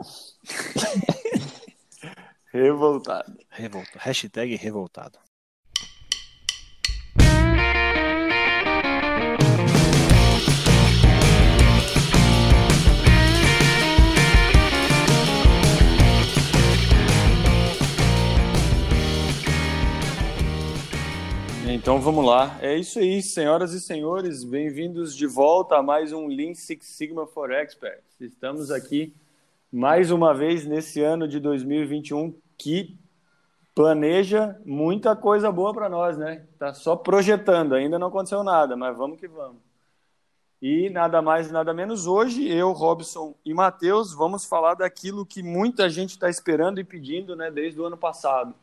revoltado. Revolta. Hashtag revoltado. Então vamos lá. É isso aí, senhoras e senhores. Bem-vindos de volta a mais um Lean Six Sigma for Experts. Estamos aqui mais uma vez nesse ano de 2021 que planeja muita coisa boa para nós, né? Tá só projetando, ainda não aconteceu nada, mas vamos que vamos. E nada mais, nada menos hoje, eu, Robson e Matheus vamos falar daquilo que muita gente está esperando e pedindo, né, desde o ano passado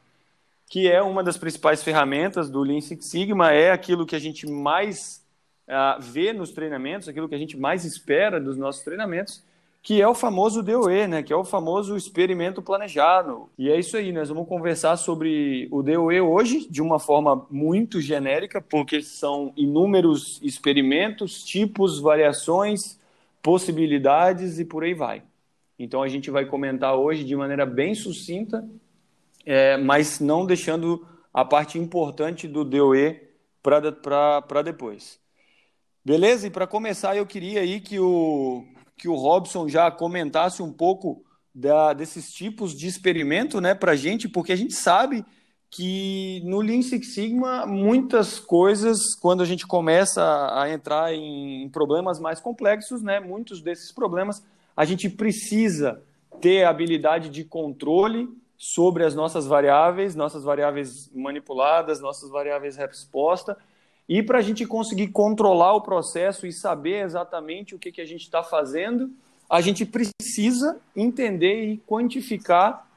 que é uma das principais ferramentas do Lean Six Sigma, é aquilo que a gente mais uh, vê nos treinamentos, aquilo que a gente mais espera dos nossos treinamentos, que é o famoso DOE, né? que é o famoso experimento planejado. E é isso aí, nós vamos conversar sobre o DOE hoje de uma forma muito genérica, porque são inúmeros experimentos, tipos, variações, possibilidades e por aí vai. Então a gente vai comentar hoje de maneira bem sucinta é, mas não deixando a parte importante do DOE para depois. Beleza? E para começar, eu queria aí que o, que o Robson já comentasse um pouco da, desses tipos de experimento né, para a gente, porque a gente sabe que no Lean Six Sigma, muitas coisas, quando a gente começa a entrar em problemas mais complexos, né, muitos desses problemas, a gente precisa ter habilidade de controle sobre as nossas variáveis, nossas variáveis manipuladas, nossas variáveis resposta, e para a gente conseguir controlar o processo e saber exatamente o que, que a gente está fazendo, a gente precisa entender e quantificar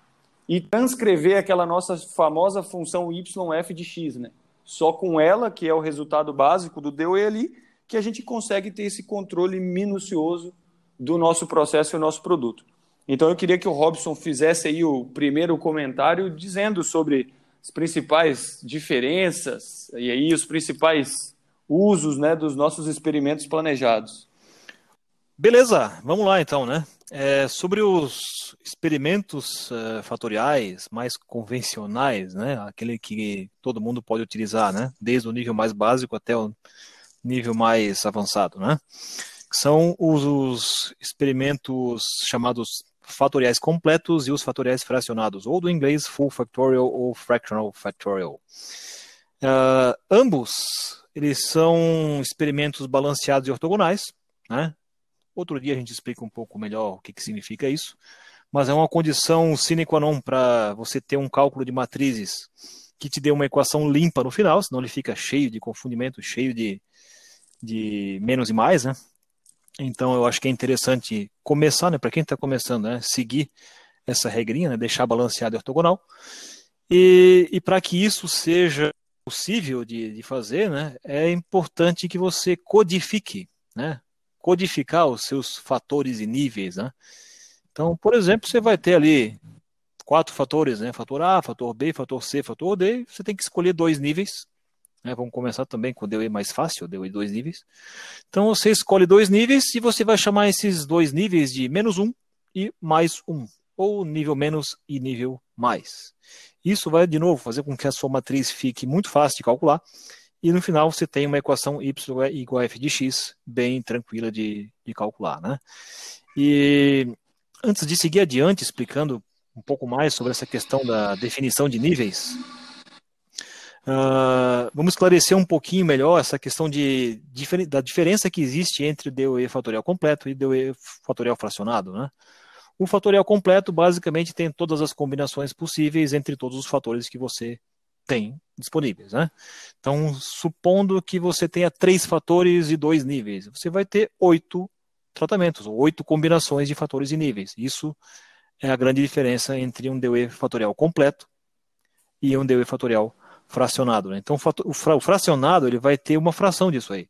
e transcrever aquela nossa famosa função YF de x. Né? Só com ela, que é o resultado básico do DOE ali, que a gente consegue ter esse controle minucioso do nosso processo e do nosso produto. Então eu queria que o Robson fizesse aí o primeiro comentário dizendo sobre as principais diferenças e aí os principais usos né, dos nossos experimentos planejados. Beleza, vamos lá então, né? É, sobre os experimentos uh, fatoriais mais convencionais, né? Aquele que todo mundo pode utilizar, né? Desde o nível mais básico até o nível mais avançado, né? São os, os experimentos chamados fatoriais completos e os fatoriais fracionados, ou do inglês full factorial ou fractional factorial. Uh, ambos eles são experimentos balanceados e ortogonais. Né? Outro dia a gente explica um pouco melhor o que, que significa isso, mas é uma condição sine qua non para você ter um cálculo de matrizes que te dê uma equação limpa no final, senão ele fica cheio de confundimento, cheio de, de menos e mais, né? Então eu acho que é interessante começar, né, para quem está começando, né, seguir essa regrinha, né, deixar balanceado e ortogonal. E, e para que isso seja possível de, de fazer, né, é importante que você codifique, né, codificar os seus fatores e níveis, né. Então, por exemplo, você vai ter ali quatro fatores, né, fator A, fator B, fator C, fator D, você tem que escolher dois níveis né? Vamos começar também com o DOE mais fácil, DOE dois níveis. Então você escolhe dois níveis e você vai chamar esses dois níveis de menos um e mais um, ou nível menos e nível mais. Isso vai, de novo, fazer com que a sua matriz fique muito fácil de calcular e no final você tem uma equação y igual a f de x bem tranquila de, de calcular. Né? E antes de seguir adiante explicando um pouco mais sobre essa questão da definição de níveis, Uh, vamos esclarecer um pouquinho melhor essa questão de, da diferença que existe entre o DOE fatorial completo e DOE fatorial fracionado. Né? O fatorial completo basicamente tem todas as combinações possíveis entre todos os fatores que você tem disponíveis. Né? Então, supondo que você tenha três fatores e dois níveis, você vai ter oito tratamentos, ou oito combinações de fatores e níveis. Isso é a grande diferença entre um DOE fatorial completo e um DOE fatorial fracionado. Né? Então, o fracionado ele vai ter uma fração disso aí.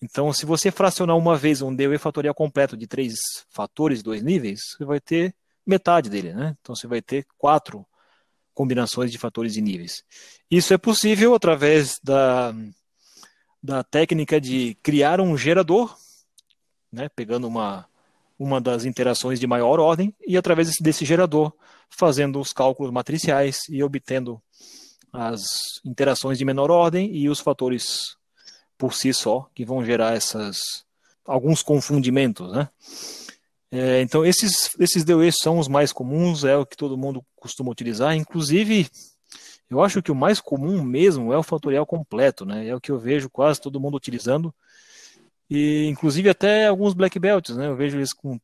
Então, se você fracionar uma vez um DOE fatorial completo de três fatores dois níveis, você vai ter metade dele. Né? Então, você vai ter quatro combinações de fatores e níveis. Isso é possível através da, da técnica de criar um gerador, né? pegando uma, uma das interações de maior ordem e através desse gerador fazendo os cálculos matriciais e obtendo as interações de menor ordem e os fatores por si só que vão gerar essas alguns confundimentos, né? É, então esses esses DOEs são os mais comuns, é o que todo mundo costuma utilizar, inclusive eu acho que o mais comum mesmo é o fatorial completo, né? É o que eu vejo quase todo mundo utilizando. E inclusive até alguns black belts, né? Eu vejo eles com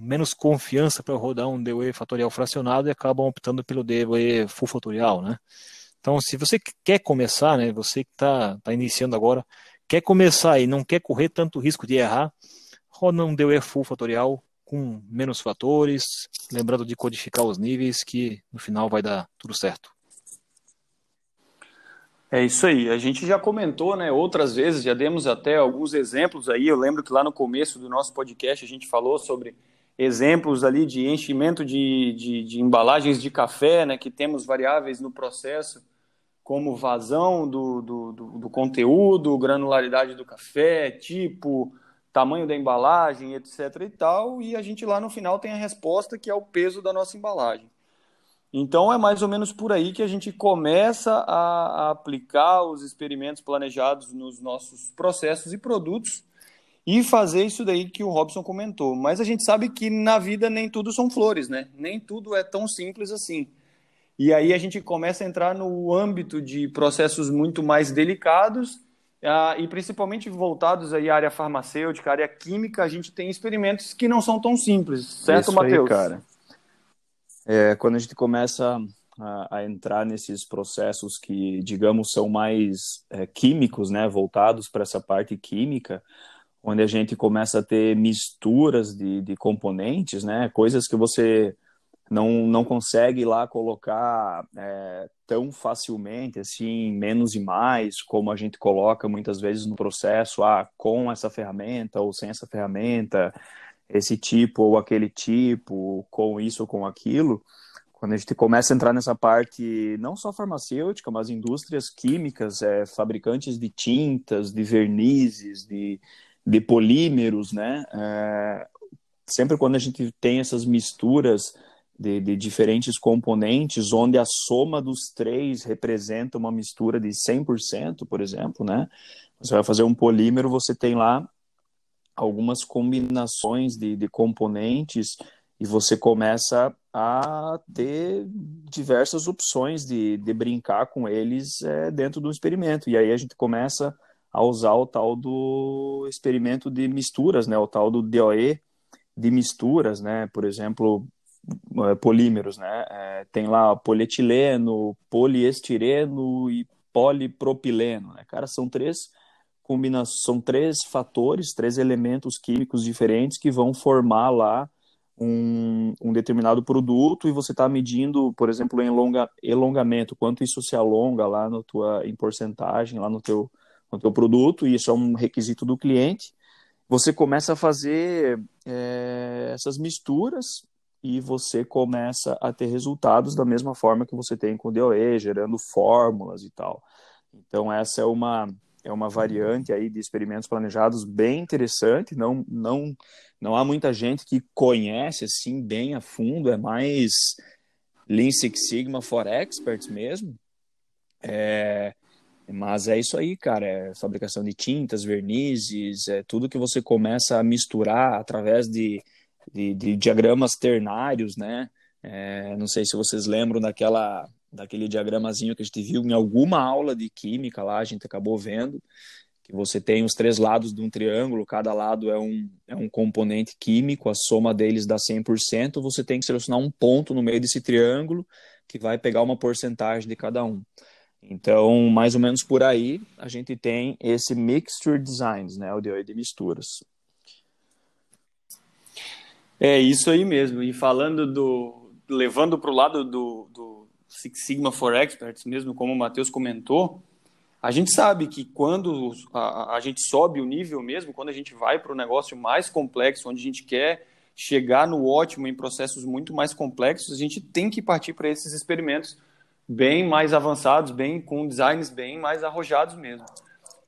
menos confiança para rodar um DOE fatorial fracionado e acabam optando pelo DOE full fatorial, né? Então, se você quer começar, né, você que está tá iniciando agora, quer começar e não quer correr tanto risco de errar, roda um DOE full fatorial com menos fatores, lembrando de codificar os níveis, que no final vai dar tudo certo. É isso aí. A gente já comentou, né, outras vezes, já demos até alguns exemplos aí. Eu lembro que lá no começo do nosso podcast a gente falou sobre exemplos ali de enchimento de, de, de embalagens de café, né, que temos variáveis no processo, como vazão do, do, do, do conteúdo, granularidade do café, tipo, tamanho da embalagem, etc. e tal. E a gente lá no final tem a resposta que é o peso da nossa embalagem. Então é mais ou menos por aí que a gente começa a, a, aplicar os experimentos planejados nos nossos processos e produtos e fazer isso daí que o Robson comentou. Mas a gente sabe que na vida nem tudo são flores, né? Nem tudo é tão simples assim. E aí a gente começa a entrar no âmbito de processos muito mais delicados uh, e principalmente voltados aí à área farmacêutica, à área química, a gente tem experimentos que não são tão simples, certo, Matheus? cara é, quando a gente começa a, a, entrar nesses processos que, digamos, são mais é, químicos, né, voltados para essa parte química, onde a gente começa a ter misturas de, de componentes, né, coisas que você não, não consegue lá colocar é, tão facilmente, assim, menos e mais, como a gente coloca muitas vezes no processo, ah, com essa ferramenta ou sem essa ferramenta, esse tipo ou aquele tipo, com isso ou com aquilo, quando a gente começa a entrar nessa parte, não só farmacêutica, mas indústrias químicas, é, fabricantes de tintas, de vernizes, de, de polímeros, né? É, sempre quando a gente tem essas misturas de, de, diferentes componentes, onde a soma dos três representa uma mistura de 100%, por exemplo, né? Você vai fazer um polímero, você tem lá algumas combinações de, de componentes e você começa a ter diversas opções de, de brincar com eles é, dentro do experimento. E aí a gente começa a usar o tal do experimento de misturas, né? O tal do DOE de misturas, né? Por exemplo, polímeros, né? É, tem lá polietileno, poliestireno e polipropileno, né? Cara, são três combinação, são três fatores, três elementos químicos diferentes que vão formar lá um, um determinado produto e você está medindo, por exemplo, em elonga, elongamento, quanto isso se alonga lá no tua, em porcentagem, lá no teu, no teu produto, e isso é um requisito do cliente. Você começa a fazer é, essas misturas e você começa a ter resultados da mesma forma que você tem com o DOE, gerando fórmulas e tal. Então, essa é uma, é uma variante aí de experimentos planejados bem interessante. Não, não, não há muita gente que conhece assim bem a fundo. É mais Lean Six Sigma for Experts mesmo. É, mas é isso aí, cara. É fabricação de tintas, vernizes, é tudo que você começa a misturar através de, de, de diagramas ternários, né? É, não sei se vocês lembram daquela daquele diagramazinho que a gente viu em alguma aula de química lá, a gente acabou vendo, que você tem os três lados de um triângulo, cada lado é um, é um componente químico, a soma deles dá 100%, você tem que selecionar um ponto no meio desse triângulo que vai pegar uma porcentagem de cada um. Então, mais ou menos por aí, a gente tem esse Mixture Designs, né, o DOE de misturas. É isso aí mesmo. E falando do. levando para o lado do, do Six Sigma for Experts, mesmo como o Matheus comentou, a gente sabe que quando a, a gente sobe o nível mesmo, quando a gente vai para o negócio mais complexo, onde a gente quer chegar no ótimo em processos muito mais complexos, a gente tem que partir para esses experimentos bem mais avançados, bem com designs bem mais arrojados mesmo.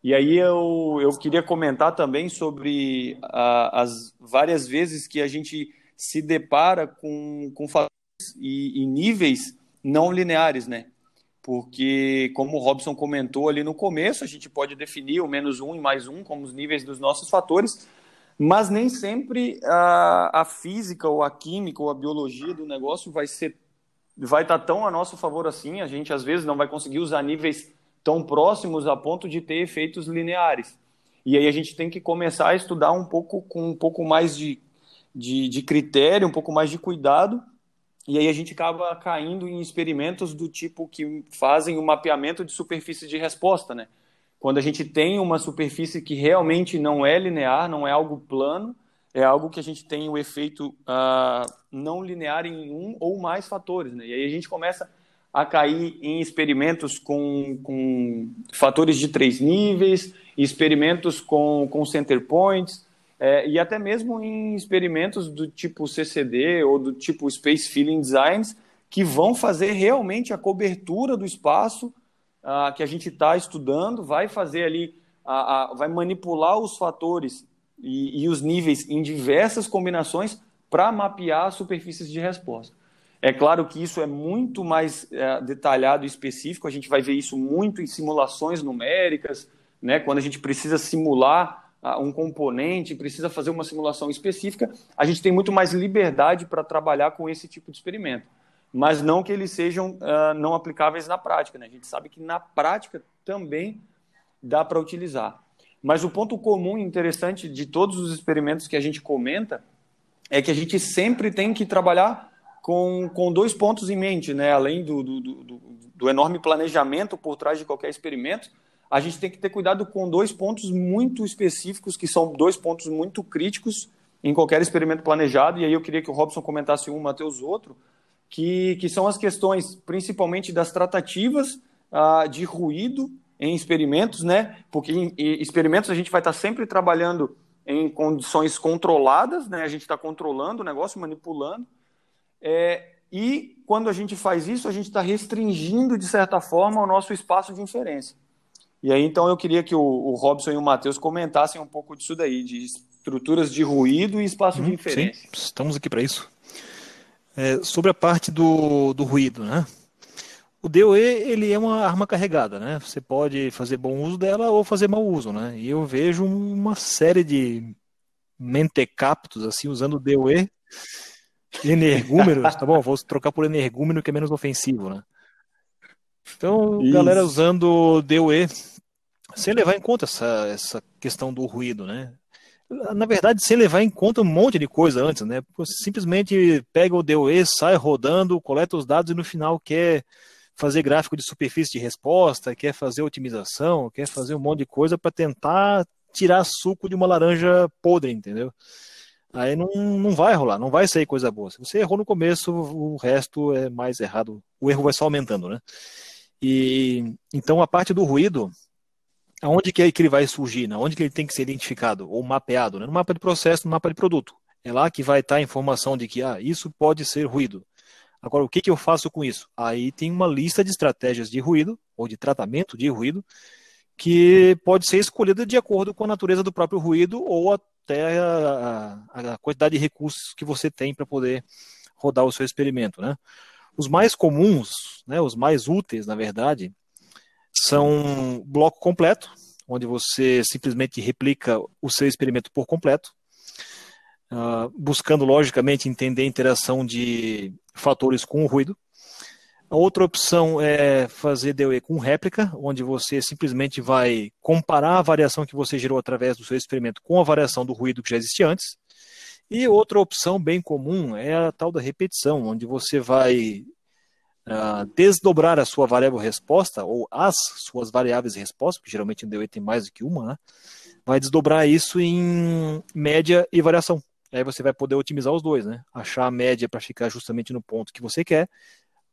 E aí eu, eu queria comentar também sobre a, as várias vezes que a gente se depara com, com fatores e, e níveis não lineares, né? Porque, como o Robson comentou ali no começo, a gente pode definir o menos um e mais um como os níveis dos nossos fatores, mas nem sempre a, a física ou a química ou a biologia do negócio vai ser vai estar tão a nosso favor assim. A gente às vezes não vai conseguir usar níveis tão próximos a ponto de ter efeitos lineares. E aí a gente tem que começar a estudar um pouco com um pouco mais de, de, de critério, um pouco mais de cuidado. E aí a gente acaba caindo em experimentos do tipo que fazem o mapeamento de superfície de resposta, né? Quando a gente tem uma superfície que realmente não é linear, não é algo plano, é algo que a gente tem o efeito uh, não linear em um ou mais fatores, né? E aí a gente começa a cair em experimentos com, com fatores de três níveis, experimentos com, com center points, é, e até mesmo em experimentos do tipo CCD ou do tipo Space Filling Designs, que vão fazer realmente a cobertura do espaço uh, que a gente está estudando, vai fazer ali, vai manipular os fatores e, e os níveis em diversas combinações para mapear superfícies de resposta. É claro que isso é muito mais é, detalhado e específico, a gente vai ver isso muito em simulações numéricas, né? quando a gente precisa simular uh, um componente, precisa fazer uma simulação específica, a gente tem muito mais liberdade para trabalhar com esse tipo de experimento. Mas não que eles sejam uh, não aplicáveis na prática. Né? A gente sabe que na prática também dá para utilizar. Mas o ponto comum e interessante de todos os experimentos que a gente comenta é que a gente sempre tem que trabalhar com, com dois pontos em mente, né? Além do, do, do, do enorme planejamento por trás de qualquer experimento, a gente tem que ter cuidado com dois pontos muito específicos, que são dois pontos muito críticos em qualquer experimento planejado, e aí eu queria que o Robson comentasse um, o Matheus outro, que, que são as questões principalmente das tratativas ah, de ruído em experimentos, né? Porque em, em experimentos a gente vai estar sempre trabalhando em condições controladas, né? A gente está controlando o negócio, manipulando, é, e quando a gente faz isso, a gente está restringindo, de certa forma, o nosso espaço de inferência. E aí, então, eu queria que o, o Robson e o Matheus comentassem um pouco disso daí, de estruturas de ruído e espaço hum, de inferência. Sim, estamos aqui para isso. É, sobre a parte do, do ruído, né? O DOE ele é uma arma carregada, né? Você pode fazer bom uso dela ou fazer mau uso, né? E eu vejo uma série de mentecaptos assim usando o DOE energúmeros, tá bom? Vou trocar por energúmeno que é menos ofensivo, né? Então, Isso. galera usando DOE, sem levar em conta essa, essa questão do ruído, né? Na verdade, sem levar em conta um monte de coisa antes, né? Você simplesmente pega o DOE, sai rodando, coleta os dados e no final quer fazer gráfico de superfície de resposta, quer fazer otimização, quer fazer um monte de coisa para tentar tirar suco de uma laranja podre, entendeu? Aí não, não vai rolar, não vai sair coisa boa. Se você errou no começo, o resto é mais errado. O erro vai só aumentando, né? E então a parte do ruído, aonde que, é que ele vai surgir, né? onde que ele tem que ser identificado ou mapeado, né? no mapa de processo, no mapa de produto. É lá que vai estar a informação de que ah, isso pode ser ruído. Agora, o que, que eu faço com isso? Aí tem uma lista de estratégias de ruído ou de tratamento de ruído que pode ser escolhida de acordo com a natureza do próprio ruído ou até a, a quantidade de recursos que você tem para poder rodar o seu experimento, né? Os mais comuns, né, os mais úteis, na verdade, são bloco completo, onde você simplesmente replica o seu experimento por completo, uh, buscando logicamente entender a interação de fatores com o ruído. A outra opção é fazer DOE com réplica, onde você simplesmente vai comparar a variação que você gerou através do seu experimento com a variação do ruído que já existia antes. E outra opção bem comum é a tal da repetição, onde você vai uh, desdobrar a sua variável resposta, ou as suas variáveis resposta, porque geralmente em DOE tem mais do que uma, né? vai desdobrar isso em média e variação. Aí você vai poder otimizar os dois, né? Achar a média para ficar justamente no ponto que você quer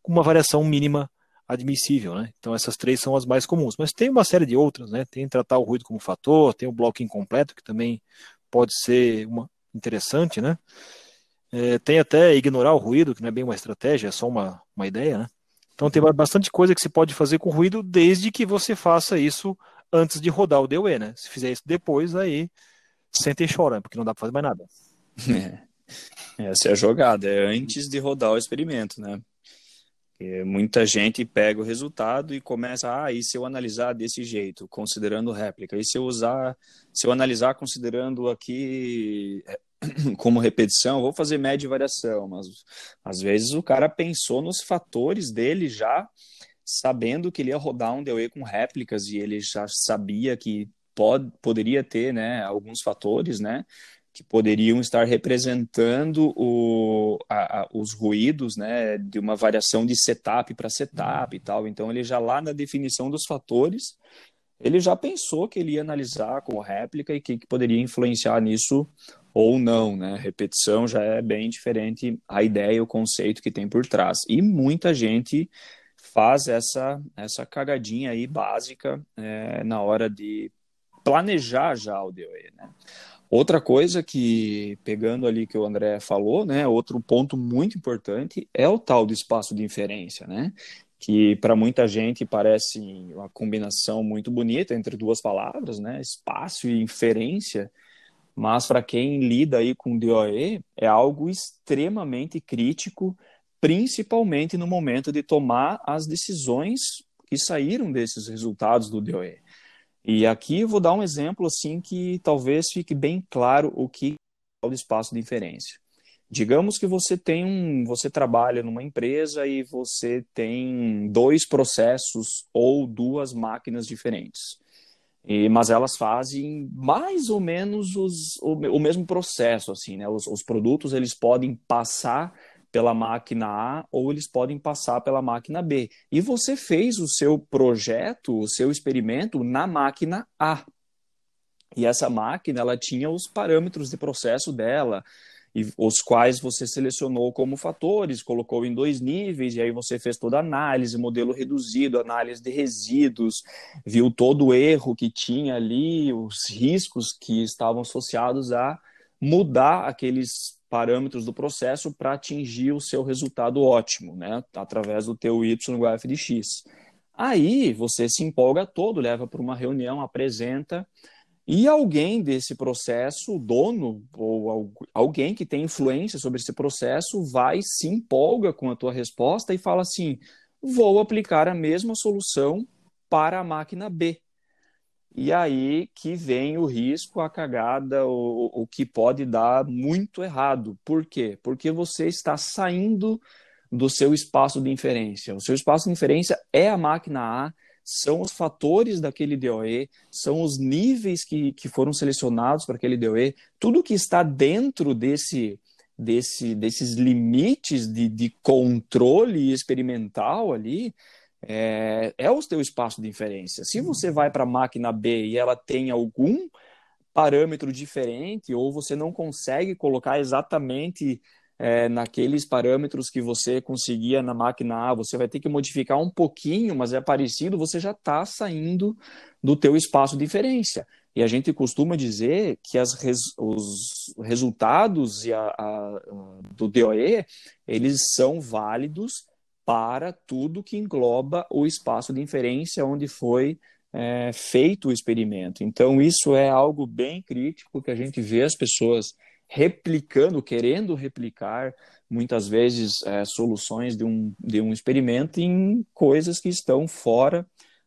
com uma variação mínima admissível, né? Então essas três são as mais comuns, mas tem uma série de outras, né? Tem tratar o ruído como fator, tem o bloco incompleto que também pode ser uma interessante, né? É, tem até ignorar o ruído, que não é bem uma estratégia, é só uma, uma ideia, né? Então tem bastante coisa que se pode fazer com ruído desde que você faça isso antes de rodar o DOE, né? Se fizer isso depois, aí senta e chora, porque não dá para fazer mais nada. É. Essa é a jogada, é antes de rodar o experimento, né? Porque muita gente pega o resultado e começa, ah, e se eu analisar desse jeito, considerando réplica? E se eu usar, se eu analisar considerando aqui é, como repetição, vou fazer média e variação, mas às vezes o cara pensou nos fatores dele já sabendo que ele ia rodar um DOE com réplicas e ele já sabia que pode, poderia ter né, alguns fatores né, que poderiam estar representando o, a, a, os ruídos né, de uma variação de setup para setup e tal. Então, ele já lá na definição dos fatores, ele já pensou que ele ia analisar com réplica e que, que poderia influenciar nisso ou não, né? Repetição já é bem diferente a ideia, o conceito que tem por trás. E muita gente faz essa, essa cagadinha aí básica é, na hora de planejar já o DOE, né? Outra coisa que, pegando ali que o André falou, né, outro ponto muito importante é o tal do espaço de inferência, né? Que para muita gente parece uma combinação muito bonita entre duas palavras, né? Espaço e inferência, mas para quem lida aí com DOE é algo extremamente crítico principalmente no momento de tomar as decisões que saíram desses resultados do DOE. E aqui eu vou dar um exemplo assim que talvez fique bem claro o que é o espaço de inferência. Digamos que você tem um, você trabalha numa empresa e você tem dois processos ou duas máquinas diferentes. E, mas elas fazem mais ou menos os, o, o mesmo processo, assim, né? Os, os produtos eles podem passar pela máquina A ou eles podem passar pela máquina B. E você fez o seu projeto, o seu experimento na máquina A. E essa máquina, ela tinha os parâmetros de processo dela, e os quais você selecionou como fatores, colocou em dois níveis, e aí você fez toda a análise, modelo reduzido, análise de resíduos, viu todo o erro que tinha ali, os riscos que estavam associados a mudar aqueles parâmetros do processo para atingir o seu resultado ótimo, né? Através do teu y igual a f de x. Aí você se empolga todo, leva para uma reunião, apresenta, e alguém desse processo, o dono ou alguém que tem influência sobre esse processo, vai se empolga com a tua resposta e fala assim: vou aplicar a mesma solução para a máquina B. E aí que vem o risco, a cagada, o, o que pode dar muito errado. Por quê? Porque você está saindo do seu espaço de inferência. O seu espaço de inferência é a máquina A, são os fatores daquele DOE, são os níveis que, que foram selecionados para aquele DOE, tudo que está dentro desse, desse, desses limites de, de controle experimental ali, é, é o teu espaço de inferência. Se você vai para a máquina B e ela tem algum parâmetro diferente, ou você não consegue colocar exatamente é, naqueles parâmetros que você conseguia na máquina A, você vai ter que modificar um pouquinho, mas é parecido, você já está saindo do teu espaço de inferência. E a gente costuma dizer que as res, os resultados a, a, do DOE, eles são válidos para tudo que engloba o espaço de inferência onde foi é, feito o experimento. Então, isso é algo bem crítico que a gente vê as pessoas replicando, querendo replicar, muitas vezes, é, soluções de um, de um experimento em coisas que estão fora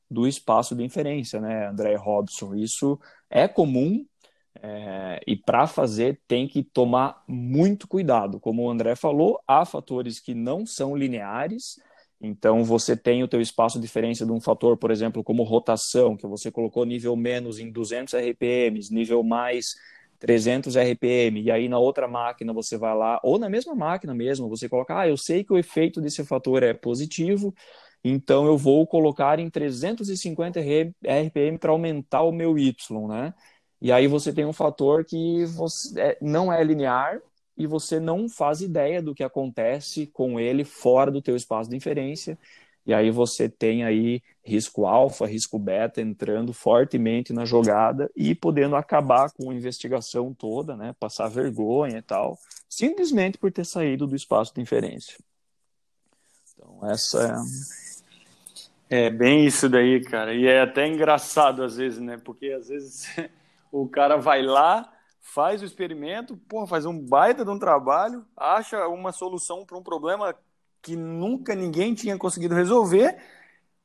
do espaço de inferência, né, André Robson? Isso é comum é, e para fazer tem que tomar muito cuidado. Como o André falou, há fatores que não são lineares, então você tem o teu espaço de diferença de um fator, por exemplo, como rotação, que você colocou nível menos em 200 RPMs, nível mais 300 RPM, e aí na outra máquina você vai lá, ou na mesma máquina mesmo, você coloca, ah, eu sei que o efeito desse fator é positivo, então eu vou colocar em 350 RPM para aumentar o meu Y, né? E aí você tem um fator que você, é, não é linear e você não faz ideia do que acontece com ele fora do teu espaço de inferência. E aí você tem aí risco alfa, risco beta entrando fortemente na jogada e podendo acabar com a investigação toda, né? Passar vergonha e tal, simplesmente por ter saído do espaço de inferência. Então essa é É bem isso daí, cara. E é até engraçado às vezes, né? Porque às vezes o cara vai lá, faz o experimento, porra, faz um baita de um trabalho, acha uma solução para um problema que nunca ninguém tinha conseguido resolver,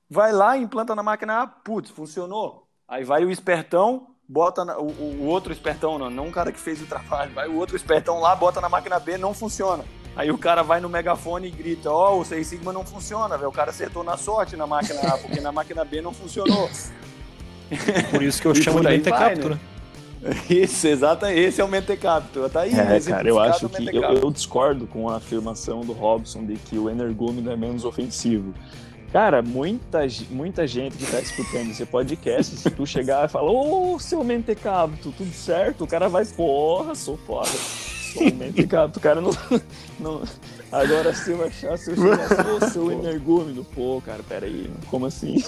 vai lá, implanta na máquina A, putz, funcionou. Aí vai o espertão, bota na, o, o, outro espertão, não, não o cara que fez o trabalho, vai o outro espertão lá, bota na máquina B, não funciona. Aí o cara vai no megafone e grita: Ó, oh, o Seis Sigma não funciona, velho. O cara acertou na sorte na máquina A, porque na máquina B não funcionou. Por isso que eu chamo de Mentecapto, né? Isso, exato, esse é o Mentecapto. Tá aí, é, cara, eu acho que eu, eu, discordo com a afirmação do Robson de que o energúmeno é menos ofensivo. Cara, muita, muita gente que tá escutando esse podcast, se tu chegar e falar, ô, oh, seu Mentecapto, tudo certo? O cara vai, porra, sou foda somente, cara. O cara não, não. Agora se eu achar, se eu chegar, sou seu energúmeno. Pô, cara, peraí, como assim?